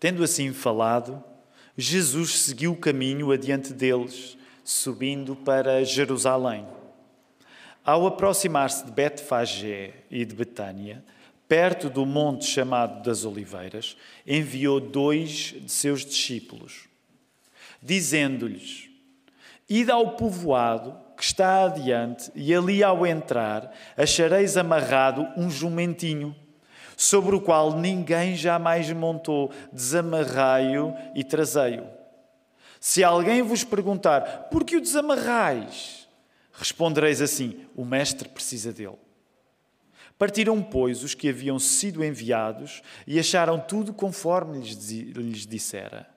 Tendo assim falado, Jesus seguiu o caminho adiante deles, subindo para Jerusalém. Ao aproximar-se de Betfagé e de Betânia, perto do monte chamado das Oliveiras, enviou dois de seus discípulos, dizendo-lhes: Ide ao povoado que está adiante, e ali ao entrar achareis amarrado um jumentinho, sobre o qual ninguém jamais montou, desamarrai-o e trazei-o. Se alguém vos perguntar, por que o desamarrais? Respondereis assim: o mestre precisa dele. Partiram, pois, os que haviam sido enviados e acharam tudo conforme lhes dissera.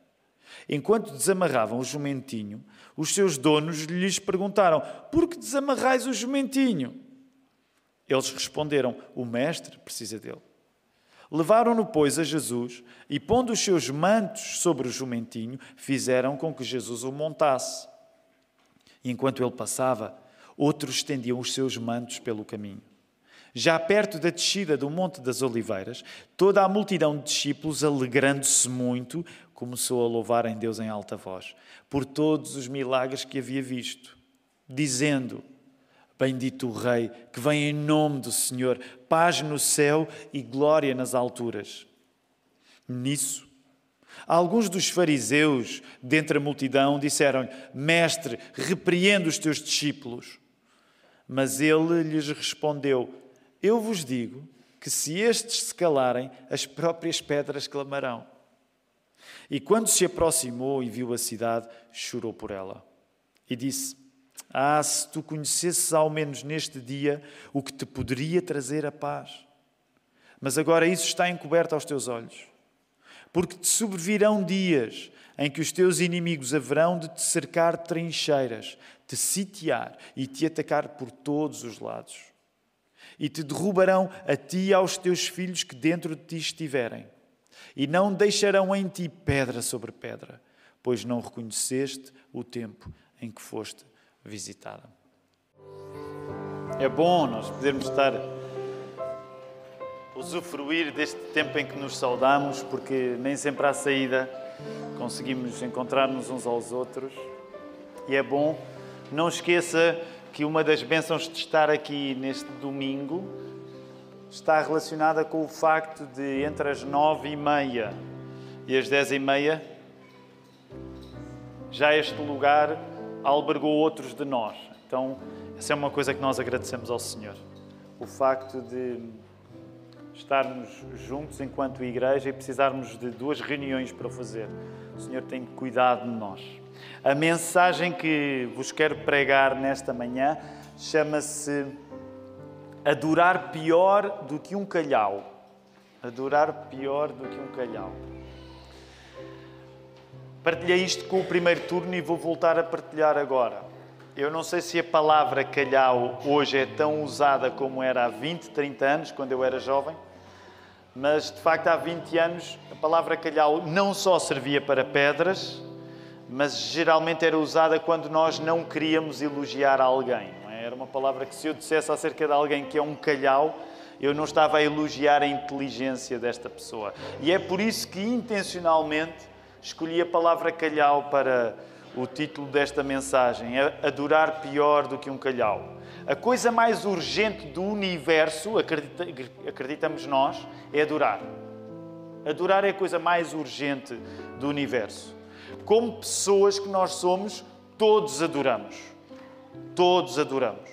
Enquanto desamarravam o jumentinho, os seus donos lhes perguntaram: Por que desamarrais o jumentinho? Eles responderam: O mestre precisa dele. Levaram-no, pois, a Jesus e, pondo os seus mantos sobre o jumentinho, fizeram com que Jesus o montasse. E enquanto ele passava, outros estendiam os seus mantos pelo caminho. Já perto da descida do Monte das Oliveiras, toda a multidão de discípulos, alegrando-se muito, começou a louvar em Deus em alta voz, por todos os milagres que havia visto, dizendo: Bendito o Rei, que vem em nome do Senhor, paz no céu e glória nas alturas. Nisso, alguns dos fariseus, dentre a multidão, disseram Mestre, repreende os teus discípulos. Mas ele lhes respondeu: eu vos digo que se estes se calarem, as próprias pedras clamarão. E quando se aproximou e viu a cidade, chorou por ela. E disse: Ah, se tu conhecesses ao menos neste dia o que te poderia trazer a paz. Mas agora isso está encoberto aos teus olhos. Porque te sobrevirão dias em que os teus inimigos haverão de te cercar trincheiras, te sitiar e te atacar por todos os lados e te derrubarão a ti e aos teus filhos que dentro de ti estiverem. E não deixarão em ti pedra sobre pedra, pois não reconheceste o tempo em que foste visitada. É bom nós podermos estar usufruir deste tempo em que nos saudamos, porque nem sempre à saída conseguimos encontrar-nos uns aos outros. E é bom, não esqueça que uma das bênçãos de estar aqui neste domingo está relacionada com o facto de entre as nove e meia e as dez e meia já este lugar albergou outros de nós. Então, essa é uma coisa que nós agradecemos ao Senhor. O facto de estarmos juntos enquanto igreja e precisarmos de duas reuniões para fazer. O Senhor tem cuidado de nós. A mensagem que vos quero pregar nesta manhã chama-se Adorar pior do que um calhau. Adorar pior do que um calhau. Partilhei isto com o primeiro turno e vou voltar a partilhar agora. Eu não sei se a palavra calhau hoje é tão usada como era há 20, 30 anos, quando eu era jovem, mas de facto há 20 anos a palavra calhau não só servia para pedras, mas geralmente era usada quando nós não queríamos elogiar alguém. É? Era uma palavra que, se eu dissesse acerca de alguém que é um calhau, eu não estava a elogiar a inteligência desta pessoa. E é por isso que, intencionalmente, escolhi a palavra calhau para o título desta mensagem: Adorar pior do que um calhau. A coisa mais urgente do universo, acredita, acreditamos nós, é adorar. Adorar é a coisa mais urgente do universo como pessoas que nós somos, todos adoramos. Todos adoramos.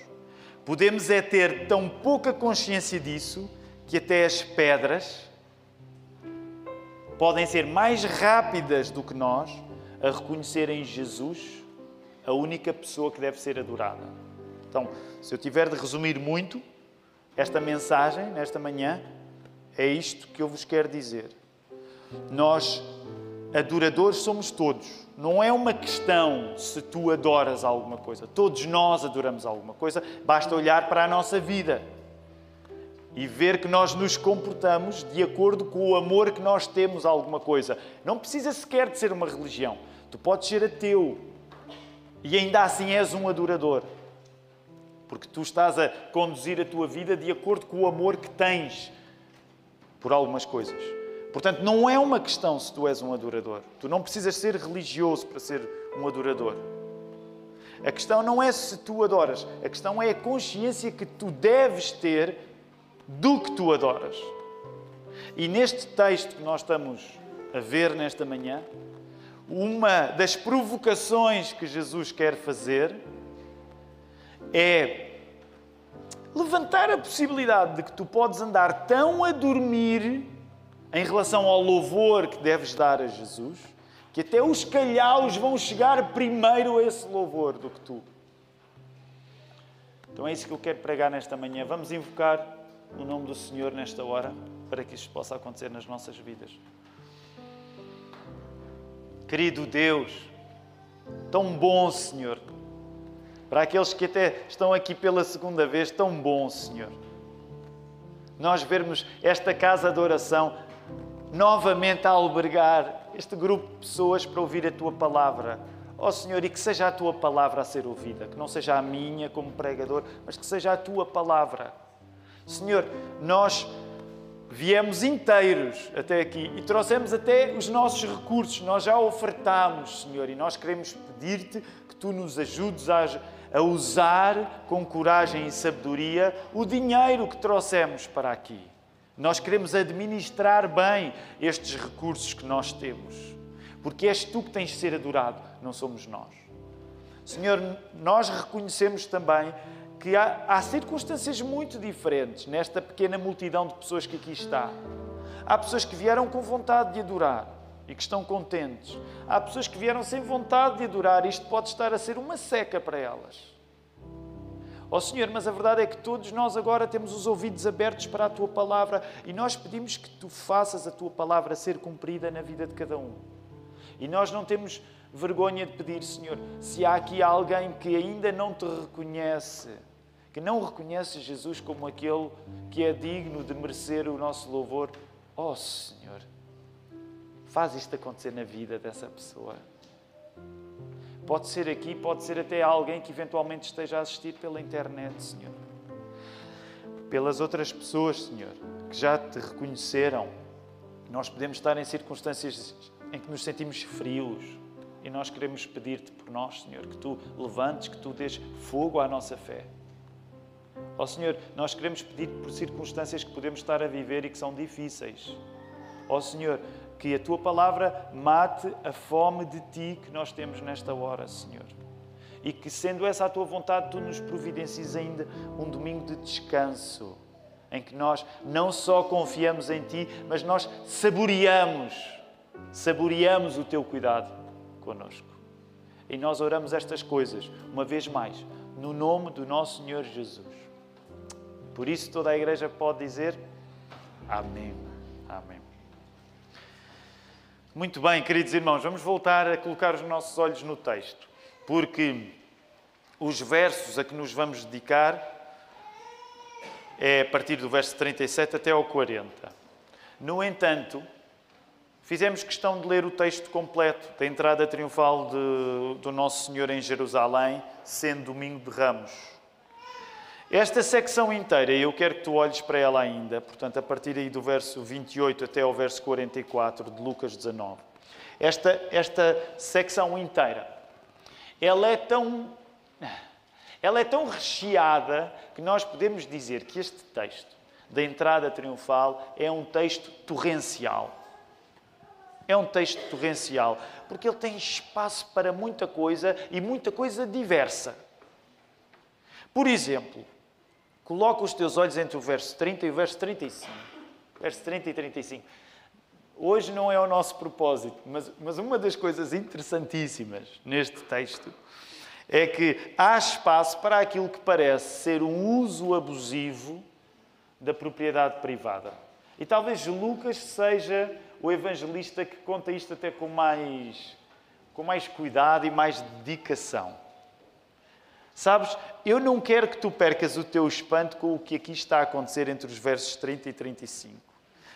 Podemos é ter tão pouca consciência disso que até as pedras podem ser mais rápidas do que nós a reconhecerem Jesus a única pessoa que deve ser adorada. Então, se eu tiver de resumir muito esta mensagem nesta manhã, é isto que eu vos quero dizer. Nós adoradores somos todos. Não é uma questão se tu adoras alguma coisa. Todos nós adoramos alguma coisa. Basta olhar para a nossa vida e ver que nós nos comportamos de acordo com o amor que nós temos a alguma coisa. Não precisa sequer de ser uma religião. Tu podes ser ateu e ainda assim és um adorador. Porque tu estás a conduzir a tua vida de acordo com o amor que tens por algumas coisas. Portanto, não é uma questão se tu és um adorador. Tu não precisas ser religioso para ser um adorador. A questão não é se tu adoras, a questão é a consciência que tu deves ter do que tu adoras. E neste texto que nós estamos a ver nesta manhã, uma das provocações que Jesus quer fazer é levantar a possibilidade de que tu podes andar tão a dormir em relação ao louvor que deves dar a Jesus, que até os calhaus vão chegar primeiro a esse louvor do que tu. Então é isso que eu quero pregar nesta manhã. Vamos invocar o nome do Senhor nesta hora para que isto possa acontecer nas nossas vidas. Querido Deus, tão bom Senhor, para aqueles que até estão aqui pela segunda vez, tão bom Senhor. Nós vermos esta casa de oração novamente a albergar este grupo de pessoas para ouvir a tua palavra. Ó oh, Senhor, e que seja a tua palavra a ser ouvida, que não seja a minha como pregador, mas que seja a tua palavra. Senhor, nós viemos inteiros até aqui e trouxemos até os nossos recursos, nós já ofertámos, Senhor, e nós queremos pedir-te que tu nos ajudes a, a usar com coragem e sabedoria o dinheiro que trouxemos para aqui. Nós queremos administrar bem estes recursos que nós temos, porque és tu que tens de ser adorado, não somos nós. Senhor, nós reconhecemos também que há, há, circunstâncias muito diferentes nesta pequena multidão de pessoas que aqui está. Há pessoas que vieram com vontade de adorar e que estão contentes. Há pessoas que vieram sem vontade de adorar e isto pode estar a ser uma seca para elas. Ó oh, Senhor, mas a verdade é que todos nós agora temos os ouvidos abertos para a tua palavra e nós pedimos que tu faças a tua palavra ser cumprida na vida de cada um. E nós não temos vergonha de pedir, Senhor, se há aqui alguém que ainda não te reconhece, que não reconhece Jesus como aquele que é digno de merecer o nosso louvor, ó oh, Senhor, faz isto acontecer na vida dessa pessoa. Pode ser aqui, pode ser até alguém que eventualmente esteja a assistir pela internet, Senhor. Pelas outras pessoas, Senhor, que já te reconheceram. Nós podemos estar em circunstâncias em que nos sentimos frios e nós queremos pedir-te por nós, Senhor, que tu levantes, que tu dês fogo à nossa fé. Ó oh, Senhor, nós queremos pedir por circunstâncias que podemos estar a viver e que são difíceis. Ó oh, Senhor, que a tua palavra mate a fome de ti que nós temos nesta hora, Senhor. E que, sendo essa a tua vontade, tu nos providencies ainda um domingo de descanso, em que nós não só confiamos em ti, mas nós saboreamos, saboreamos o teu cuidado conosco. E nós oramos estas coisas, uma vez mais, no nome do nosso Senhor Jesus. Por isso, toda a igreja pode dizer: Amém. Amém. Muito bem, queridos irmãos, vamos voltar a colocar os nossos olhos no texto, porque os versos a que nos vamos dedicar é a partir do verso 37 até ao 40. No entanto, fizemos questão de ler o texto completo da entrada triunfal de, do Nosso Senhor em Jerusalém, sendo domingo de Ramos. Esta secção inteira, eu quero que tu olhes para ela ainda, portanto, a partir aí do verso 28 até ao verso 44 de Lucas 19. Esta, esta secção inteira, ela é tão. Ela é tão recheada que nós podemos dizer que este texto da entrada triunfal é um texto torrencial. É um texto torrencial, porque ele tem espaço para muita coisa e muita coisa diversa. Por exemplo, Coloca os teus olhos entre o verso 30 e o verso 35. Verso 30 e 35. Hoje não é o nosso propósito, mas, mas uma das coisas interessantíssimas neste texto é que há espaço para aquilo que parece ser um uso abusivo da propriedade privada. E talvez Lucas seja o evangelista que conta isto até com mais, com mais cuidado e mais dedicação. Sabes, eu não quero que tu percas o teu espanto com o que aqui está a acontecer entre os versos 30 e 35.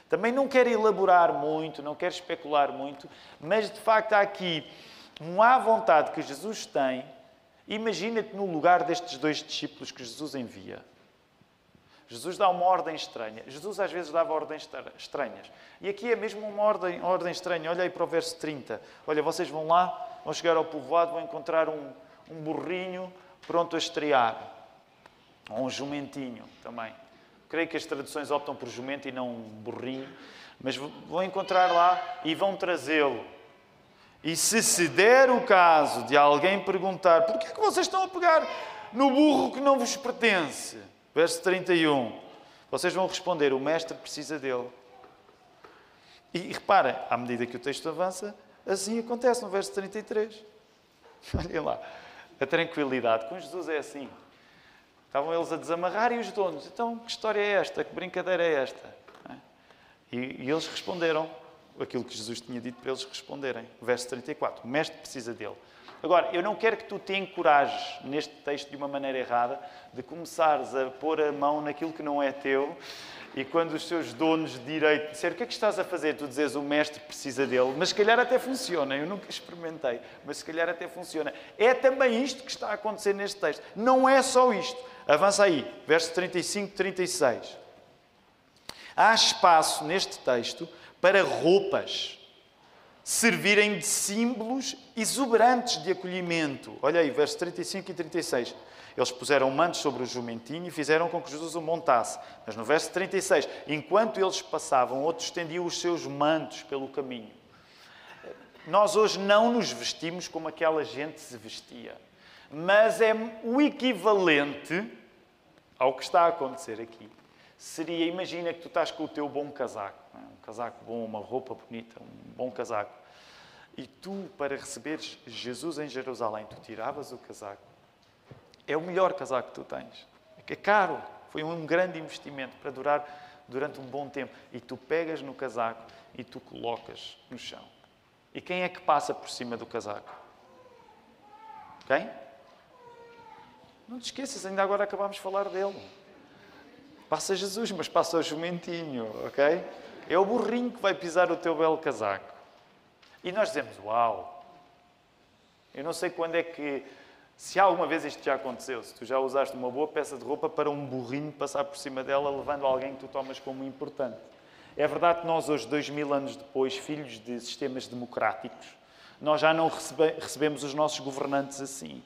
Também não quero elaborar muito, não quero especular muito, mas de facto há aqui uma vontade que Jesus tem. Imagina-te no lugar destes dois discípulos que Jesus envia. Jesus dá uma ordem estranha. Jesus às vezes dava ordens estranhas. E aqui é mesmo uma ordem, ordem estranha. Olha aí para o verso 30. Olha, vocês vão lá, vão chegar ao povoado, vão encontrar um, um burrinho pronto a estrear. Ou um jumentinho também. Creio que as traduções optam por jumento e não um burrinho. Mas vão encontrar lá e vão trazê-lo. E se se der o caso de alguém perguntar por que é que vocês estão a pegar no burro que não vos pertence? Verso 31. Vocês vão responder: o mestre precisa dele. E reparem, à medida que o texto avança, assim acontece no verso 33. Olhem lá, a tranquilidade com Jesus é assim. Estavam eles a desamarrar e os donos. Então, que história é esta? Que brincadeira é esta? E, e eles responderam aquilo que Jesus tinha dito para eles responderem. Verso 34. O mestre precisa dele. Agora, eu não quero que tu te encorajes neste texto de uma maneira errada, de começares a pôr a mão naquilo que não é teu e quando os seus donos de direito disserem o que é que estás a fazer, tu dizes o mestre precisa dele, mas se calhar até funciona, eu nunca experimentei, mas se calhar até funciona. É também isto que está a acontecer neste texto. Não é só isto. Avança aí, verso 35, 36. Há espaço neste texto para roupas servirem de símbolos exuberantes de acolhimento. Olha aí, versos 35 e 36. Eles puseram mantos sobre o jumentinho e fizeram com que Jesus o montasse. Mas no verso 36, enquanto eles passavam, outros estendiam os seus mantos pelo caminho. Nós hoje não nos vestimos como aquela gente se vestia, mas é o equivalente ao que está a acontecer aqui. Seria, imagina que tu estás com o teu bom casaco casaco bom, uma roupa bonita, um bom casaco. E tu, para receberes Jesus em Jerusalém, tu tiravas o casaco. É o melhor casaco que tu tens. É caro. Foi um grande investimento para durar durante um bom tempo. E tu pegas no casaco e tu colocas no chão. E quem é que passa por cima do casaco? Quem? Não te esqueças, ainda agora acabámos de falar dele. Passa Jesus, mas passa o jumentinho, ok? É o burrinho que vai pisar o teu belo casaco. E nós dizemos: Uau! Eu não sei quando é que. Se alguma vez isto já aconteceu, se tu já usaste uma boa peça de roupa para um burrinho passar por cima dela, levando alguém que tu tomas como importante. É verdade que nós, hoje, dois mil anos depois, filhos de sistemas democráticos, nós já não recebe, recebemos os nossos governantes assim.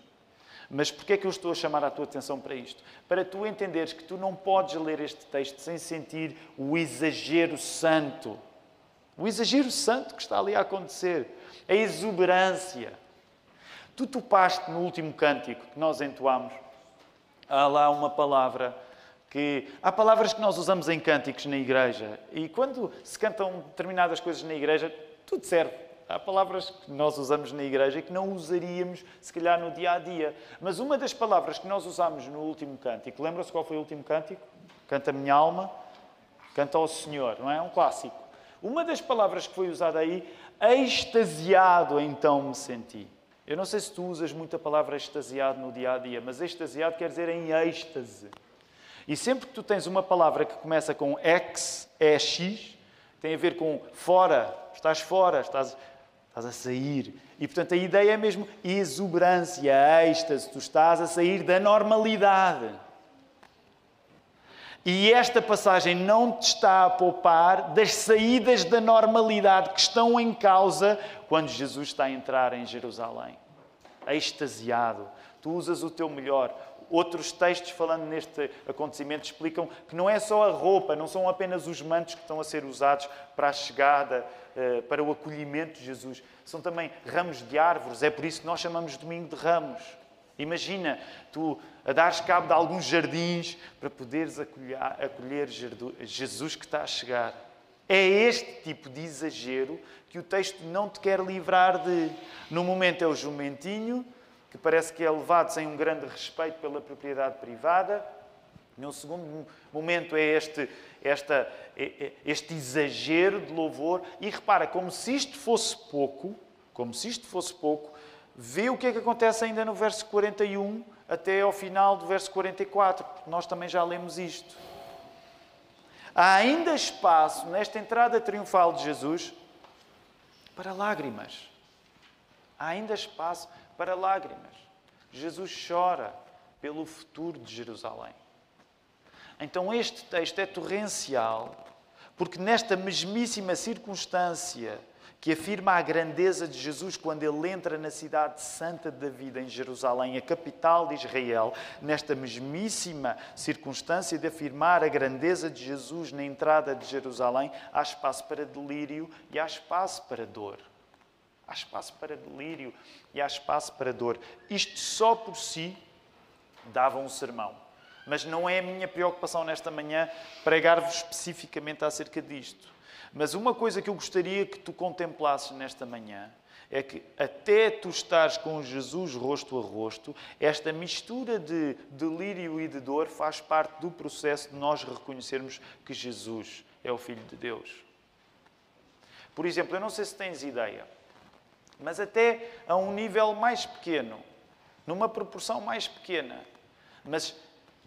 Mas porquê é que eu estou a chamar a tua atenção para isto? Para tu entenderes que tu não podes ler este texto sem sentir o exagero santo. O exagero santo que está ali a acontecer. A exuberância. Tu topaste no último cântico que nós entoamos. Há lá uma palavra que. Há palavras que nós usamos em cânticos na igreja. E quando se cantam determinadas coisas na igreja, tudo serve. Há palavras que nós usamos na igreja que não usaríamos, se calhar, no dia a dia. Mas uma das palavras que nós usamos no último cântico, lembra-se qual foi o último cântico? Canta minha alma, canta ao Senhor, não é? É um clássico. Uma das palavras que foi usada aí, extasiado então me senti. Eu não sei se tu usas muito a palavra extasiado no dia a dia, mas extasiado quer dizer em êxtase. E sempre que tu tens uma palavra que começa com ex, é x, tem a ver com fora, estás fora, estás estás a sair. E portanto a ideia é mesmo exuberância, êxtase, tu estás a sair da normalidade. E esta passagem não te está a poupar das saídas da normalidade que estão em causa quando Jesus está a entrar em Jerusalém. Extasiado, tu usas o teu melhor, Outros textos falando neste acontecimento explicam que não é só a roupa, não são apenas os mantos que estão a ser usados para a chegada, eh, para o acolhimento de Jesus. São também ramos de árvores. É por isso que nós chamamos Domingo de Ramos. Imagina tu a dares cabo de alguns jardins para poderes acolher, acolher Jesus que está a chegar. É este tipo de exagero que o texto não te quer livrar de. No momento é o jumentinho, que parece que é levado sem um grande respeito pela propriedade privada. Num segundo momento é este, esta, é, é, este exagero de louvor. E repara, como se isto fosse pouco, como se isto fosse pouco, vê o que é que acontece ainda no verso 41 até ao final do verso 44, porque nós também já lemos isto. Há ainda espaço nesta entrada triunfal de Jesus para lágrimas. Há ainda espaço para lágrimas. Jesus chora pelo futuro de Jerusalém. Então este texto é torrencial, porque nesta mesmíssima circunstância que afirma a grandeza de Jesus quando ele entra na cidade santa de Davi, em Jerusalém, a capital de Israel, nesta mesmíssima circunstância de afirmar a grandeza de Jesus na entrada de Jerusalém, há espaço para delírio e há espaço para dor. Há espaço para delírio e há espaço para dor. Isto só por si dava um sermão. Mas não é a minha preocupação nesta manhã pregar-vos especificamente acerca disto. Mas uma coisa que eu gostaria que tu contemplasses nesta manhã é que até tu estares com Jesus rosto a rosto, esta mistura de delírio e de dor faz parte do processo de nós reconhecermos que Jesus é o Filho de Deus. Por exemplo, eu não sei se tens ideia, mas até a um nível mais pequeno, numa proporção mais pequena, mas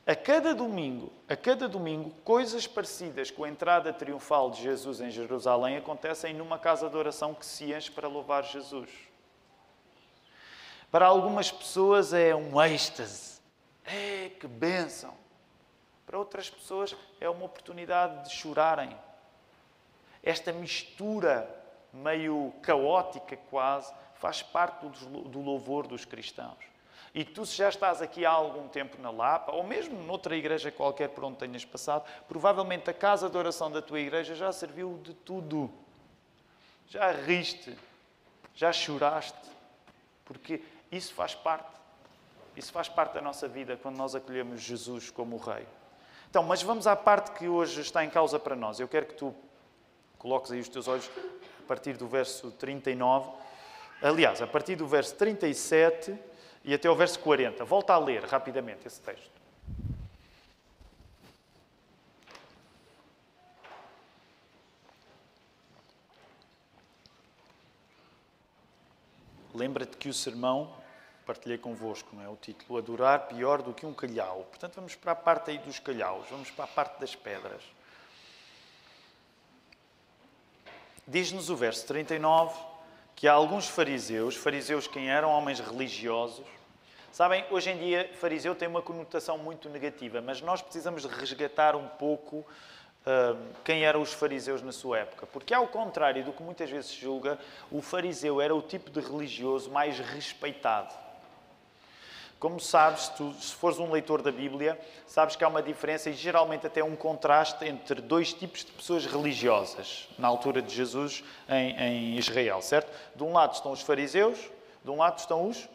a cada domingo, a cada domingo, coisas parecidas com a entrada triunfal de Jesus em Jerusalém acontecem numa casa de oração que se enche para louvar Jesus. Para algumas pessoas é um êxtase. É, que bênção! Para outras pessoas é uma oportunidade de chorarem. Esta mistura meio caótica quase faz parte do louvor dos cristãos. E tu, se já estás aqui há algum tempo na Lapa, ou mesmo noutra igreja qualquer por onde tenhas passado, provavelmente a casa de oração da tua igreja já serviu de tudo. Já riste, já choraste, porque isso faz parte. Isso faz parte da nossa vida quando nós acolhemos Jesus como o Rei. Então, mas vamos à parte que hoje está em causa para nós. Eu quero que tu coloques aí os teus olhos a partir do verso 39. Aliás, a partir do verso 37 e até ao verso 40. Volta a ler rapidamente esse texto. Lembra-te que o sermão, partilhei convosco, não é? O título, Adorar pior do que um calhau. Portanto, vamos para a parte aí dos calhaus, vamos para a parte das pedras. Diz-nos o verso 39 que há alguns fariseus, fariseus quem eram homens religiosos, sabem, hoje em dia fariseu tem uma conotação muito negativa, mas nós precisamos resgatar um pouco uh, quem eram os fariseus na sua época, porque ao contrário do que muitas vezes se julga, o fariseu era o tipo de religioso mais respeitado. Como sabes, tu, se fores um leitor da Bíblia, sabes que há uma diferença e geralmente até um contraste entre dois tipos de pessoas religiosas na altura de Jesus em, em Israel, certo? De um lado estão os fariseus, de um lado estão os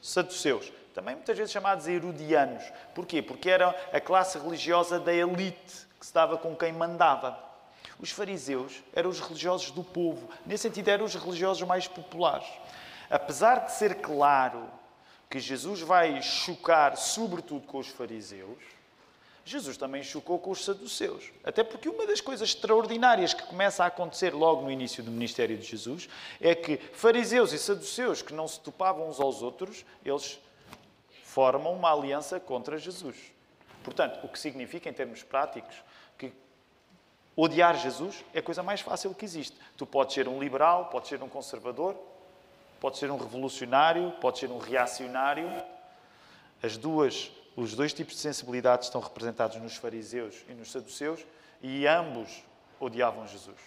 saduceus, também muitas vezes chamados herodianos. Porquê? Porque era a classe religiosa da elite que se dava com quem mandava. Os fariseus eram os religiosos do povo, nesse sentido, eram os religiosos mais populares. Apesar de ser claro que Jesus vai chocar, sobretudo, com os fariseus, Jesus também chocou com os saduceus. Até porque uma das coisas extraordinárias que começa a acontecer logo no início do ministério de Jesus é que fariseus e saduceus que não se topavam uns aos outros, eles formam uma aliança contra Jesus. Portanto, o que significa, em termos práticos, que odiar Jesus é a coisa mais fácil que existe. Tu podes ser um liberal, podes ser um conservador, pode ser um revolucionário, pode ser um reacionário. As duas, os dois tipos de sensibilidades estão representados nos fariseus e nos saduceus e ambos odiavam Jesus.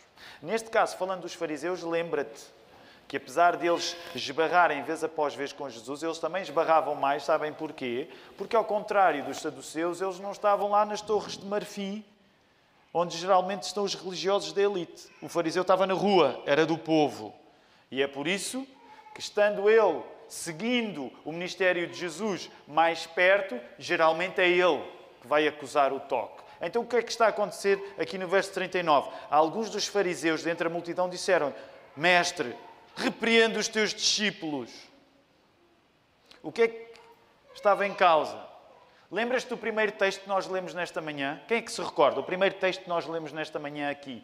Neste caso, falando dos fariseus, lembra-te que apesar deles esbarrarem vez após vez com Jesus, eles também esbarravam mais, sabem porquê? Porque ao contrário dos saduceus, eles não estavam lá nas torres de marfim, onde geralmente estão os religiosos da elite. O fariseu estava na rua, era do povo. E é por isso que estando ele seguindo o ministério de Jesus mais perto, geralmente é ele que vai acusar o toque. Então o que é que está a acontecer aqui no verso 39? Alguns dos fariseus dentre a multidão disseram: Mestre, repreende os teus discípulos. O que é que estava em causa? Lembras-te do primeiro texto que nós lemos nesta manhã? Quem é que se recorda? O primeiro texto que nós lemos nesta manhã aqui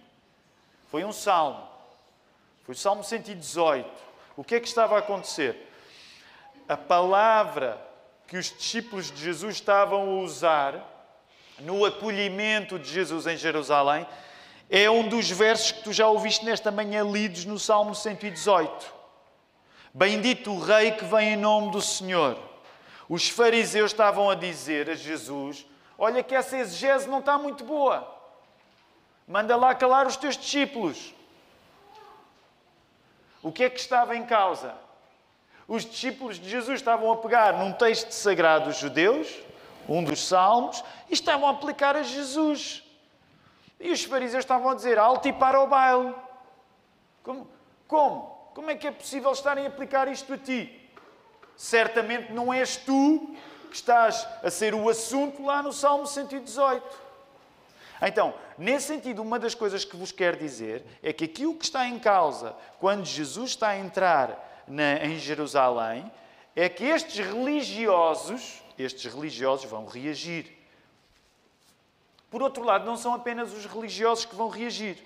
foi um salmo. Foi o Salmo 118. O que é que estava a acontecer? A palavra que os discípulos de Jesus estavam a usar no acolhimento de Jesus em Jerusalém é um dos versos que tu já ouviste nesta manhã lidos no Salmo 118. Bendito o Rei que vem em nome do Senhor. Os fariseus estavam a dizer a Jesus: olha que essa exegese não está muito boa. Manda lá calar os teus discípulos. O que é que estava em causa? Os discípulos de Jesus estavam a pegar num texto sagrado dos judeus, um dos salmos, e estavam a aplicar a Jesus. E os fariseus estavam a dizer alto e para o baile. Como? Como? Como é que é possível estarem a aplicar isto a ti? Certamente não és tu que estás a ser o assunto lá no Salmo 118. Então, nesse sentido, uma das coisas que vos quero dizer é que aquilo que está em causa quando Jesus está a entrar na, em Jerusalém é que estes religiosos, estes religiosos vão reagir. Por outro lado, não são apenas os religiosos que vão reagir.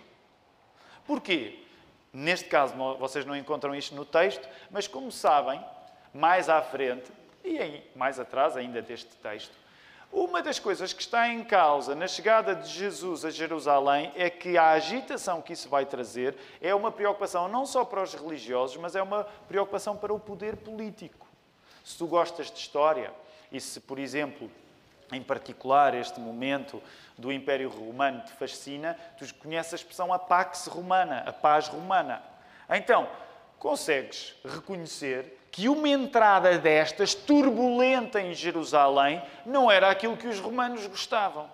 Porquê? Neste caso, vocês não encontram isto no texto, mas como sabem, mais à frente, e mais atrás ainda deste texto, uma das coisas que está em causa na chegada de Jesus a Jerusalém é que a agitação que isso vai trazer é uma preocupação não só para os religiosos, mas é uma preocupação para o poder político. Se tu gostas de história e se, por exemplo, em particular este momento do Império Romano te fascina, tu conheces a expressão a pax romana, a paz romana. Então, consegues reconhecer que uma entrada destas, turbulenta em Jerusalém, não era aquilo que os romanos gostavam.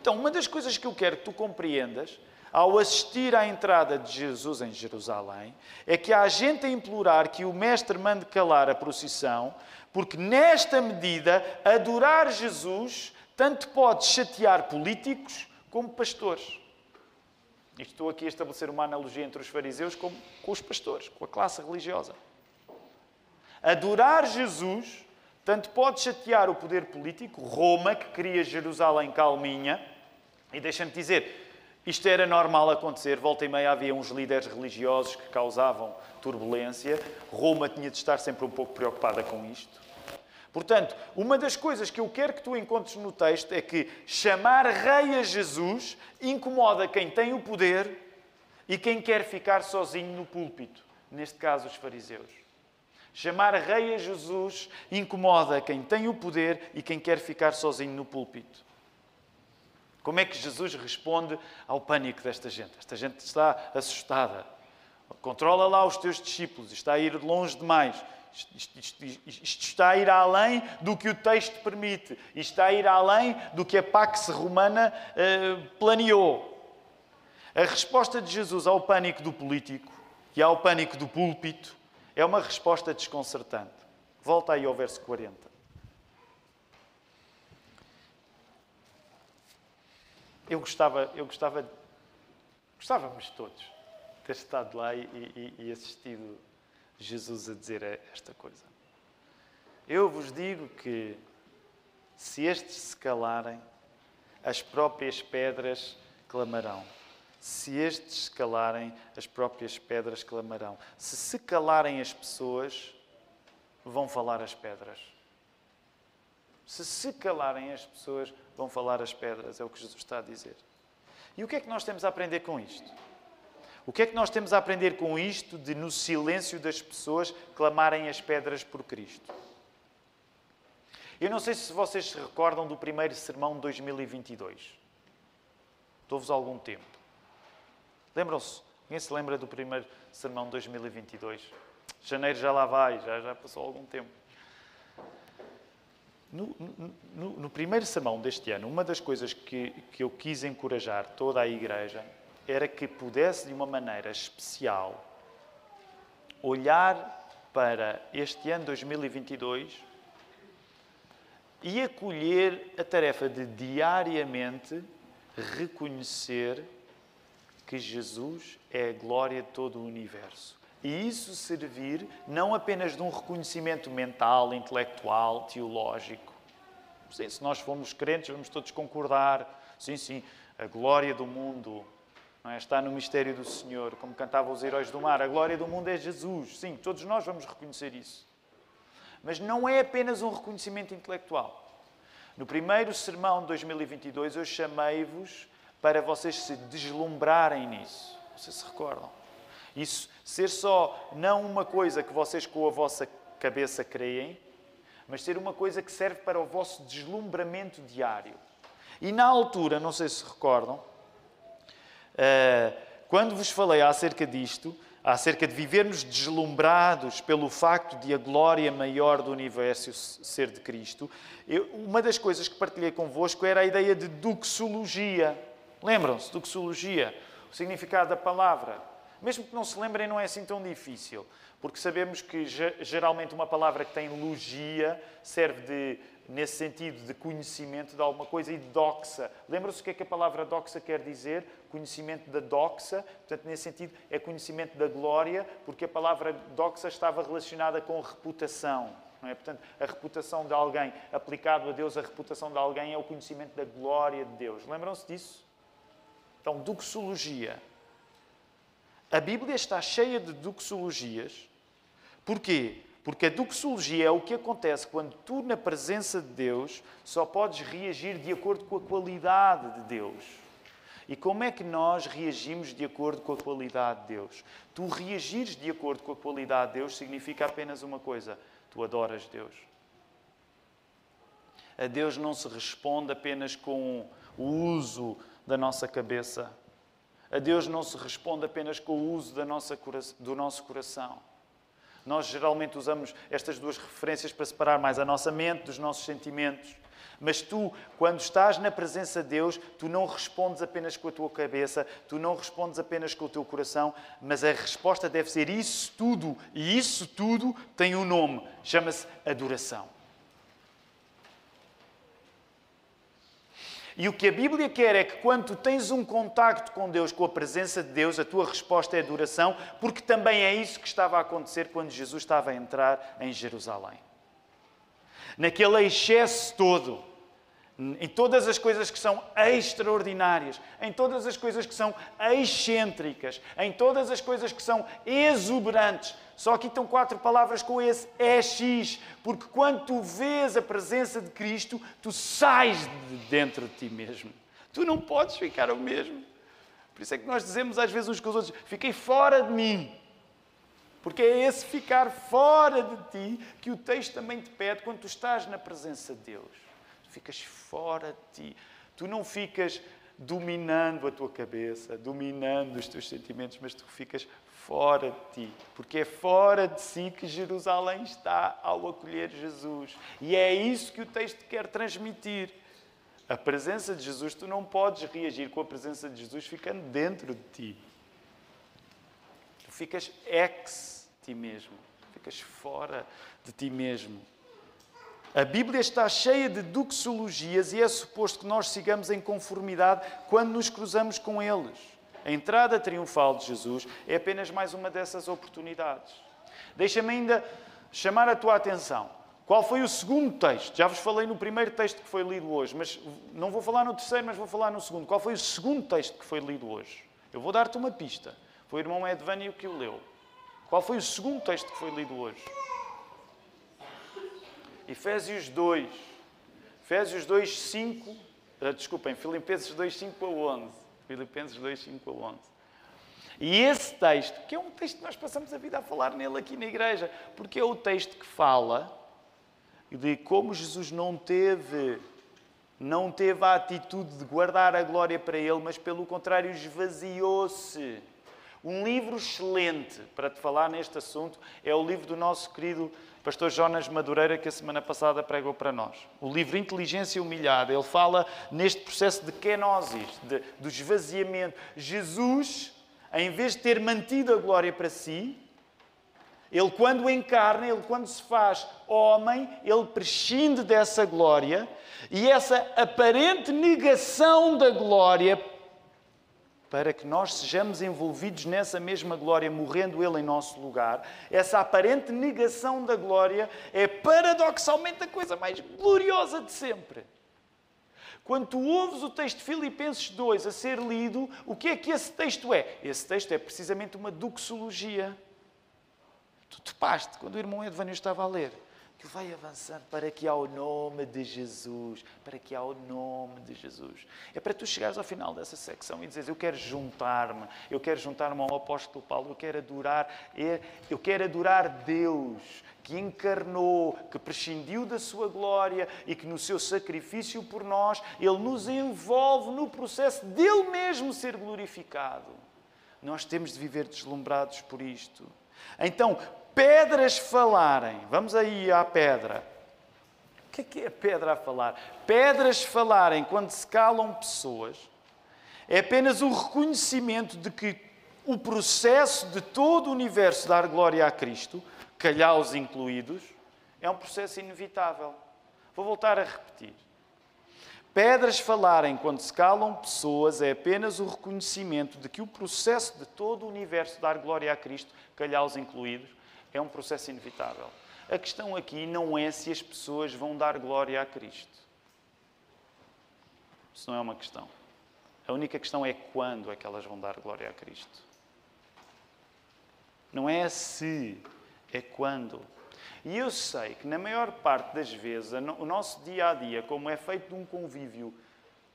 Então, uma das coisas que eu quero que tu compreendas ao assistir à entrada de Jesus em Jerusalém é que há gente a implorar que o Mestre mande calar a procissão, porque nesta medida, adorar Jesus tanto pode chatear políticos como pastores. Estou aqui a estabelecer uma analogia entre os fariseus com, com os pastores, com a classe religiosa. Adorar Jesus tanto pode chatear o poder político, Roma, que queria Jerusalém calminha, e deixa-me dizer, isto era normal acontecer, volta e meia havia uns líderes religiosos que causavam turbulência, Roma tinha de estar sempre um pouco preocupada com isto. Portanto, uma das coisas que eu quero que tu encontres no texto é que chamar rei a Jesus incomoda quem tem o poder e quem quer ficar sozinho no púlpito, neste caso os fariseus. Chamar rei a Jesus incomoda quem tem o poder e quem quer ficar sozinho no púlpito. Como é que Jesus responde ao pânico desta gente? Esta gente está assustada. Controla lá os teus discípulos, está a ir longe demais. Isto, está a ir além do que o texto permite. Isto está a ir além do que a Pax Romana uh, planeou. A resposta de Jesus ao pânico do político e ao pânico do púlpito é uma resposta desconcertante. Volta aí ao verso 40. Eu gostava, eu gostava, gostávamos todos ter estado lá e, e, e assistido Jesus a dizer esta coisa. Eu vos digo que se estes se calarem, as próprias pedras clamarão. Se estes se calarem, as próprias pedras clamarão. Se se calarem as pessoas, vão falar as pedras. Se se calarem as pessoas, vão falar as pedras, é o que Jesus está a dizer. E o que é que nós temos a aprender com isto? O que é que nós temos a aprender com isto de, no silêncio das pessoas, clamarem as pedras por Cristo? Eu não sei se vocês se recordam do primeiro sermão de 2022. Dou-vos algum tempo. Lembram-se? Quem se lembra do primeiro sermão de 2022? Janeiro já lá vai, já, já passou algum tempo. No, no, no, primeiro sermão deste ano, uma das coisas que, que eu quis encorajar toda a igreja era que pudesse, de uma maneira especial, olhar para este ano 2022 e acolher a tarefa de diariamente reconhecer que Jesus é a glória de todo o universo. E isso servir não apenas de um reconhecimento mental, intelectual, teológico. Sim, se nós formos crentes, vamos todos concordar. Sim, sim, a glória do mundo é? está no mistério do Senhor, como cantavam os heróis do mar. A glória do mundo é Jesus. Sim, todos nós vamos reconhecer isso. Mas não é apenas um reconhecimento intelectual. No primeiro sermão de 2022, eu chamei-vos para vocês se deslumbrarem nisso. Vocês se recordam? Isso ser só não uma coisa que vocês com a vossa cabeça creem, mas ser uma coisa que serve para o vosso deslumbramento diário. E na altura, não sei se recordam, quando vos falei acerca disto, acerca de vivermos deslumbrados pelo facto de a glória maior do universo ser de Cristo, eu, uma das coisas que partilhei convosco era a ideia de doxologia. Lembram-se? Doxologia, o significado da palavra. Mesmo que não se lembrem, não é assim tão difícil, porque sabemos que geralmente uma palavra que tem logia serve de nesse sentido de conhecimento de alguma coisa, e doxa. Lembram-se o que é que a palavra doxa quer dizer? Conhecimento da doxa. Portanto, nesse sentido, é conhecimento da glória, porque a palavra doxa estava relacionada com reputação. É? Portanto, a reputação de alguém, aplicado a Deus, a reputação de alguém é o conhecimento da glória de Deus. Lembram-se disso? Então, doxologia. A Bíblia está cheia de doxologias. Porquê? Porque a doxologia é o que acontece quando tu, na presença de Deus, só podes reagir de acordo com a qualidade de Deus. E como é que nós reagimos de acordo com a qualidade de Deus? Tu reagires de acordo com a qualidade de Deus significa apenas uma coisa: tu adoras Deus. A Deus não se responde apenas com o uso da nossa cabeça. A Deus não se responde apenas com o uso nossa, do nosso coração. Nós geralmente usamos estas duas referências para separar mais a nossa mente dos nossos sentimentos. Mas tu, quando estás na presença de Deus, tu não respondes apenas com a tua cabeça, tu não respondes apenas com o teu coração, mas a resposta deve ser isso tudo. E isso tudo tem um nome, chama-se adoração. E o que a Bíblia quer é que quando tens um contacto com Deus, com a presença de Deus, a tua resposta é adoração, porque também é isso que estava a acontecer quando Jesus estava a entrar em Jerusalém. Naquele excesso todo, em todas as coisas que são extraordinárias, em todas as coisas que são excêntricas, em todas as coisas que são exuberantes. Só aqui estão quatro palavras com esse EX, porque quando tu vês a presença de Cristo, tu sais de dentro de ti mesmo. Tu não podes ficar o mesmo. Por isso é que nós dizemos às vezes uns com os outros: fiquei fora de mim. Porque é esse ficar fora de ti que o texto também te pede quando tu estás na presença de Deus ficas fora de ti. Tu não ficas dominando a tua cabeça, dominando os teus sentimentos, mas tu ficas fora de ti, porque é fora de si que Jerusalém está ao acolher Jesus. E é isso que o texto quer transmitir. A presença de Jesus, tu não podes reagir com a presença de Jesus ficando dentro de ti. Tu ficas ex ti mesmo, ficas fora de ti mesmo. A Bíblia está cheia de doxologias e é suposto que nós sigamos em conformidade quando nos cruzamos com eles. A entrada triunfal de Jesus é apenas mais uma dessas oportunidades. Deixa-me ainda chamar a tua atenção. Qual foi o segundo texto? Já vos falei no primeiro texto que foi lido hoje, mas não vou falar no terceiro, mas vou falar no segundo. Qual foi o segundo texto que foi lido hoje? Eu vou dar-te uma pista. Foi o irmão Edvânio que o leu. Qual foi o segundo texto que foi lido hoje? Efésios 2. Efésios 2, 5. Uh, desculpem, Filipenses 2, 5 a 11. Filipenses 2, 5 a 11. E esse texto, que é um texto que nós passamos a vida a falar nele aqui na igreja, porque é o texto que fala de como Jesus não teve não teve a atitude de guardar a glória para ele, mas pelo contrário esvaziou-se. Um livro excelente para te falar neste assunto é o livro do nosso querido pastor Jonas Madureira, que a semana passada pregou para nós. O livro Inteligência Humilhada, ele fala neste processo de kenosis, de, do esvaziamento. Jesus, em vez de ter mantido a glória para si, ele, quando encarna, ele, quando se faz homem, ele prescinde dessa glória e essa aparente negação da glória para que nós sejamos envolvidos nessa mesma glória, morrendo Ele em nosso lugar, essa aparente negação da glória é paradoxalmente a coisa mais gloriosa de sempre. Quando tu ouves o texto de Filipenses 2 a ser lido, o que é que esse texto é? Esse texto é precisamente uma doxologia. Tu te paste quando o irmão Edvânio estava a ler. Que vai avançando para que ao nome de Jesus, para que ao nome de Jesus. É para tu chegares ao final dessa secção e dizeres, eu quero juntar-me, eu quero juntar-me ao apóstolo Paulo, eu quero adorar, eu quero adorar Deus que encarnou, que prescindiu da sua glória e que no seu sacrifício por nós, ele nos envolve no processo dele mesmo ser glorificado. Nós temos de viver deslumbrados por isto. Então, pedras falarem. Vamos aí à pedra. O que é que é a pedra a falar? Pedras falarem quando se calam pessoas é apenas o reconhecimento de que o processo de todo o universo dar glória a Cristo, calhaus incluídos, é um processo inevitável. Vou voltar a repetir. Pedras falarem quando se calam pessoas é apenas o reconhecimento de que o processo de todo o universo dar glória a Cristo, calhaus incluídos, é um processo inevitável. A questão aqui não é se as pessoas vão dar glória a Cristo. Isso não é uma questão. A única questão é quando é que elas vão dar glória a Cristo. Não é se, é quando. E eu sei que na maior parte das vezes o nosso dia a dia, como é feito de um convívio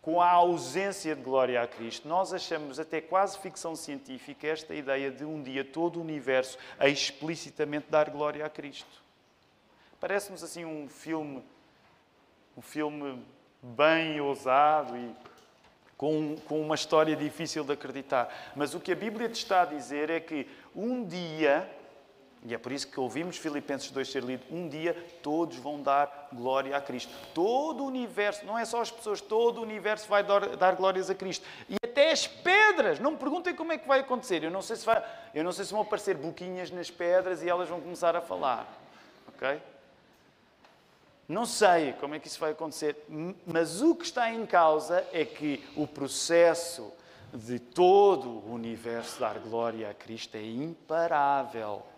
com a ausência de glória a Cristo, nós achamos até quase ficção científica esta ideia de um dia todo o universo a explicitamente dar glória a Cristo. Parece-nos assim um filme, um filme bem ousado e com, com uma história difícil de acreditar. Mas o que a Bíblia te está a dizer é que um dia e é por isso que ouvimos Filipenses 2 ser lido. Um dia todos vão dar glória a Cristo. Todo o universo, não é só as pessoas, todo o universo vai dar, dar glórias a Cristo. E até as pedras. Não me perguntem como é que vai acontecer. Eu não sei se, vai, eu não sei se vão aparecer boquinhas nas pedras e elas vão começar a falar. Ok? Não sei como é que isso vai acontecer. Mas o que está em causa é que o processo de todo o universo dar glória a Cristo é imparável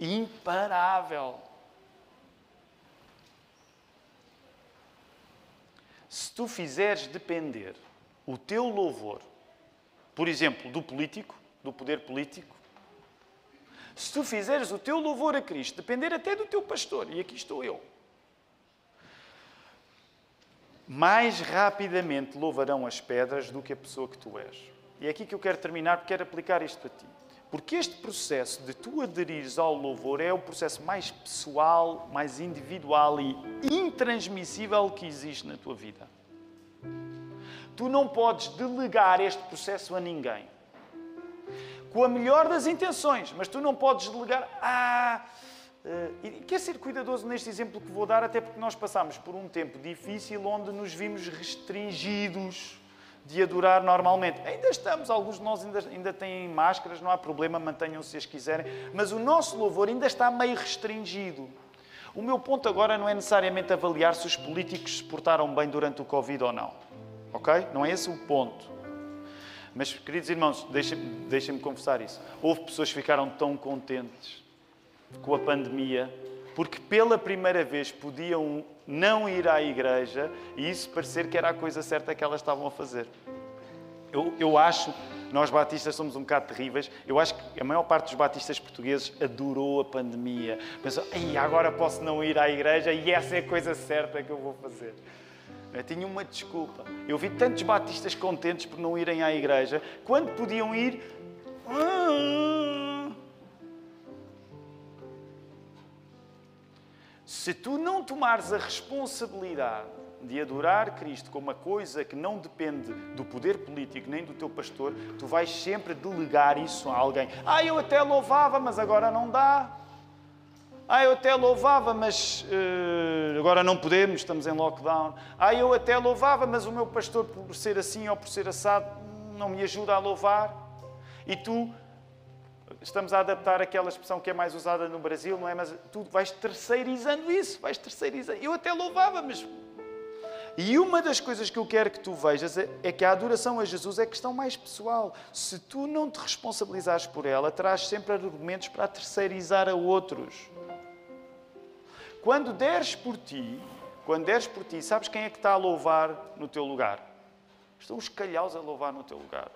imparável. Se tu fizeres depender o teu louvor, por exemplo, do político, do poder político, se tu fizeres o teu louvor a Cristo depender até do teu pastor, e aqui estou eu, mais rapidamente louvarão as pedras do que a pessoa que tu és. E é aqui que eu quero terminar, porque quero aplicar isto a ti. Porque este processo de tu aderires ao louvor é o processo mais pessoal, mais individual e intransmissível que existe na tua vida. Tu não podes delegar este processo a ninguém. Com a melhor das intenções, mas tu não podes delegar. Ah, uh, e quer ser cuidadoso neste exemplo que vou dar, até porque nós passamos por um tempo difícil onde nos vimos restringidos de adorar normalmente. Ainda estamos, alguns de nós ainda, ainda têm máscaras, não há problema, mantenham-se se as quiserem, mas o nosso louvor ainda está meio restringido. O meu ponto agora não é necessariamente avaliar se os políticos se portaram bem durante o Covid ou não. Ok? Não é esse o ponto. Mas, queridos irmãos, deixem-me deixem confessar isso. Houve pessoas que ficaram tão contentes com a pandemia porque pela primeira vez podiam não ir à igreja e isso parecer que era a coisa certa que elas estavam a fazer. Eu, eu acho, nós batistas somos um bocado terríveis, eu acho que a maior parte dos batistas portugueses adorou a pandemia. Pensou, agora posso não ir à igreja e essa é a coisa certa que eu vou fazer. Eu tinha uma desculpa. Eu vi tantos batistas contentes por não irem à igreja, quando podiam ir. Ah, Se tu não tomares a responsabilidade de adorar Cristo como uma coisa que não depende do poder político nem do teu pastor, tu vais sempre delegar isso a alguém. Ah, eu até louvava, mas agora não dá. Ah, eu até louvava, mas uh, agora não podemos, estamos em lockdown. Ah, eu até louvava, mas o meu pastor, por ser assim ou por ser assado, não me ajuda a louvar. E tu estamos a adaptar aquela expressão que é mais usada no Brasil, não é? Mas tu vais terceirizando isso, vais terceirizando. Eu até louvava, mas. E uma das coisas que eu quero que tu vejas é, é que a adoração a Jesus é questão mais pessoal. Se tu não te responsabilizares por ela, terás sempre argumentos para terceirizar a outros. Quando deres por ti, quando deres por ti, sabes quem é que está a louvar no teu lugar? Estão os calhaus a louvar no teu lugar.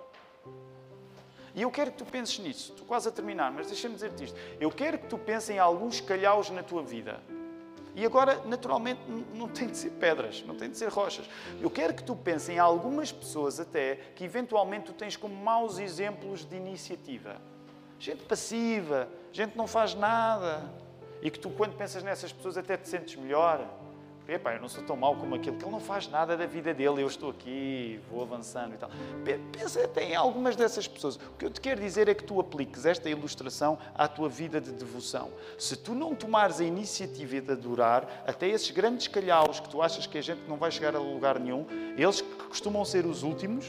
E eu quero que tu penses nisso. Estou quase a terminar, mas deixa-me dizer-te isto. Eu quero que tu penses em alguns calhaus na tua vida. E agora, naturalmente, não tem de ser pedras, não tem de ser rochas. Eu quero que tu penses em algumas pessoas até que eventualmente tu tens como maus exemplos de iniciativa. Gente passiva, gente que não faz nada. E que tu, quando pensas nessas pessoas, até te sentes melhor. Epá, eu não sou tão mau como aquele, que ele não faz nada da vida dele, eu estou aqui, vou avançando e tal. Pensa até em algumas dessas pessoas. O que eu te quero dizer é que tu apliques esta ilustração à tua vida de devoção. Se tu não tomares a iniciativa de adorar, até esses grandes calhaus que tu achas que a gente não vai chegar a lugar nenhum, eles que costumam ser os últimos,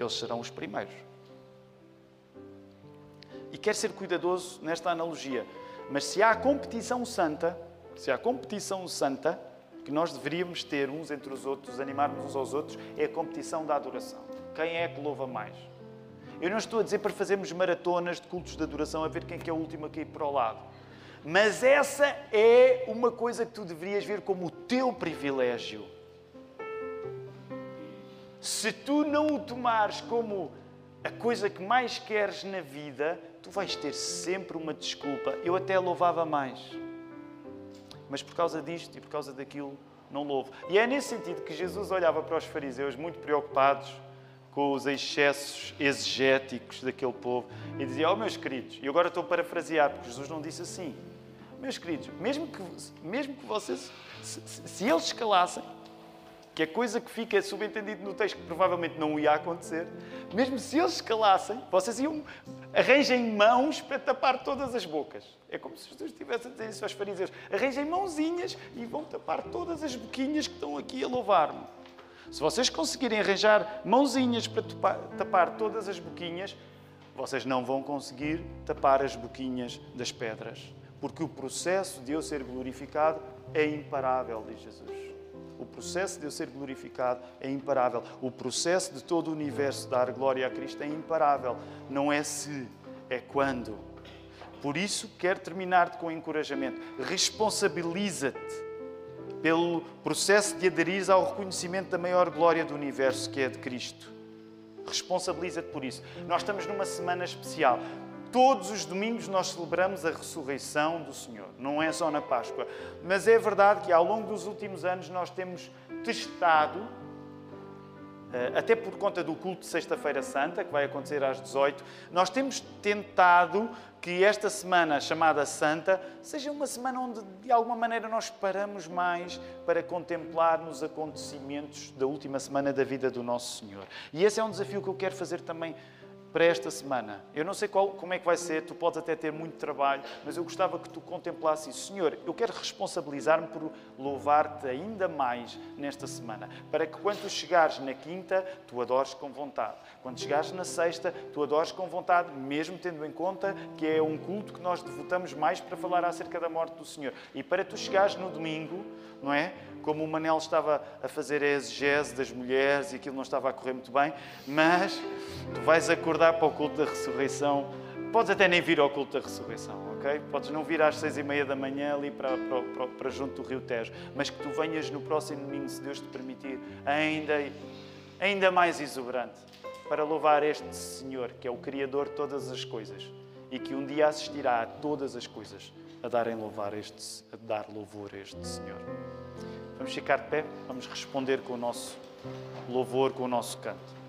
eles serão os primeiros. E quero ser cuidadoso nesta analogia. Mas se há competição santa, se há competição santa, que nós deveríamos ter uns entre os outros, animarmos uns aos outros, é a competição da adoração. Quem é que louva mais? Eu não estou a dizer para fazermos maratonas de cultos de adoração a ver quem é, é o último a cair para o lado. Mas essa é uma coisa que tu deverias ver como o teu privilégio. Se tu não o tomares como a coisa que mais queres na vida, tu vais ter sempre uma desculpa. Eu até louvava mais mas por causa disto e por causa daquilo não louvo. E é nesse sentido que Jesus olhava para os fariseus muito preocupados com os excessos exegéticos daquele povo e dizia: Oh, meus queridos, e agora estou a parafrasear, porque Jesus não disse assim. Meus queridos, mesmo que, mesmo que vocês, se, se eles escalassem, que é coisa que fica subentendido no texto que provavelmente não ia acontecer, mesmo se eles se calassem, vocês iam arranjem mãos para tapar todas as bocas. É como se Jesus estivesse a dizer isso aos fariseus. Arranjem mãozinhas e vão tapar todas as boquinhas que estão aqui a louvar-me. Se vocês conseguirem arranjar mãozinhas para tapar todas as boquinhas, vocês não vão conseguir tapar as boquinhas das pedras. Porque o processo de eu ser glorificado é imparável, diz Jesus. O processo de eu ser glorificado é imparável. O processo de todo o universo dar glória a Cristo é imparável. Não é se, é quando. Por isso, quero terminar-te com um encorajamento. Responsabiliza-te pelo processo de aderir ao reconhecimento da maior glória do universo, que é de Cristo. Responsabiliza-te por isso. Nós estamos numa semana especial. Todos os domingos nós celebramos a ressurreição do Senhor, não é só na Páscoa. Mas é verdade que ao longo dos últimos anos nós temos testado, eh, até por conta do culto de Sexta-feira Santa, que vai acontecer às 18, nós temos tentado que esta semana chamada Santa seja uma semana onde de alguma maneira nós paramos mais para contemplar nos acontecimentos da última semana da vida do nosso Senhor. E esse é um desafio que eu quero fazer também para esta semana. Eu não sei qual, como é que vai ser, tu podes até ter muito trabalho, mas eu gostava que tu contemplasse isso. Senhor, eu quero responsabilizar-me por louvar-te ainda mais nesta semana, para que quando chegares na quinta, tu adores com vontade. Quando chegares na sexta, tu adores com vontade, mesmo tendo em conta que é um culto que nós devotamos mais para falar acerca da morte do Senhor. E para tu chegares no domingo, não é? Como o Manel estava a fazer a exegese das mulheres e aquilo não estava a correr muito bem, mas tu vais acordar para o culto da ressurreição. Podes até nem vir ao culto da ressurreição, ok? Podes não vir às seis e meia da manhã ali para, para, para, junto do Rio Tejo, mas que tu venhas no próximo domingo, se Deus te permitir, ainda, ainda mais exuberante, para louvar este Senhor, que é o Criador de todas as coisas e que um dia assistirá a todas as coisas a darem louvar este, a dar louvor a este Senhor. Vamos ficar de pé, vamos responder com o nosso louvor, com o nosso canto.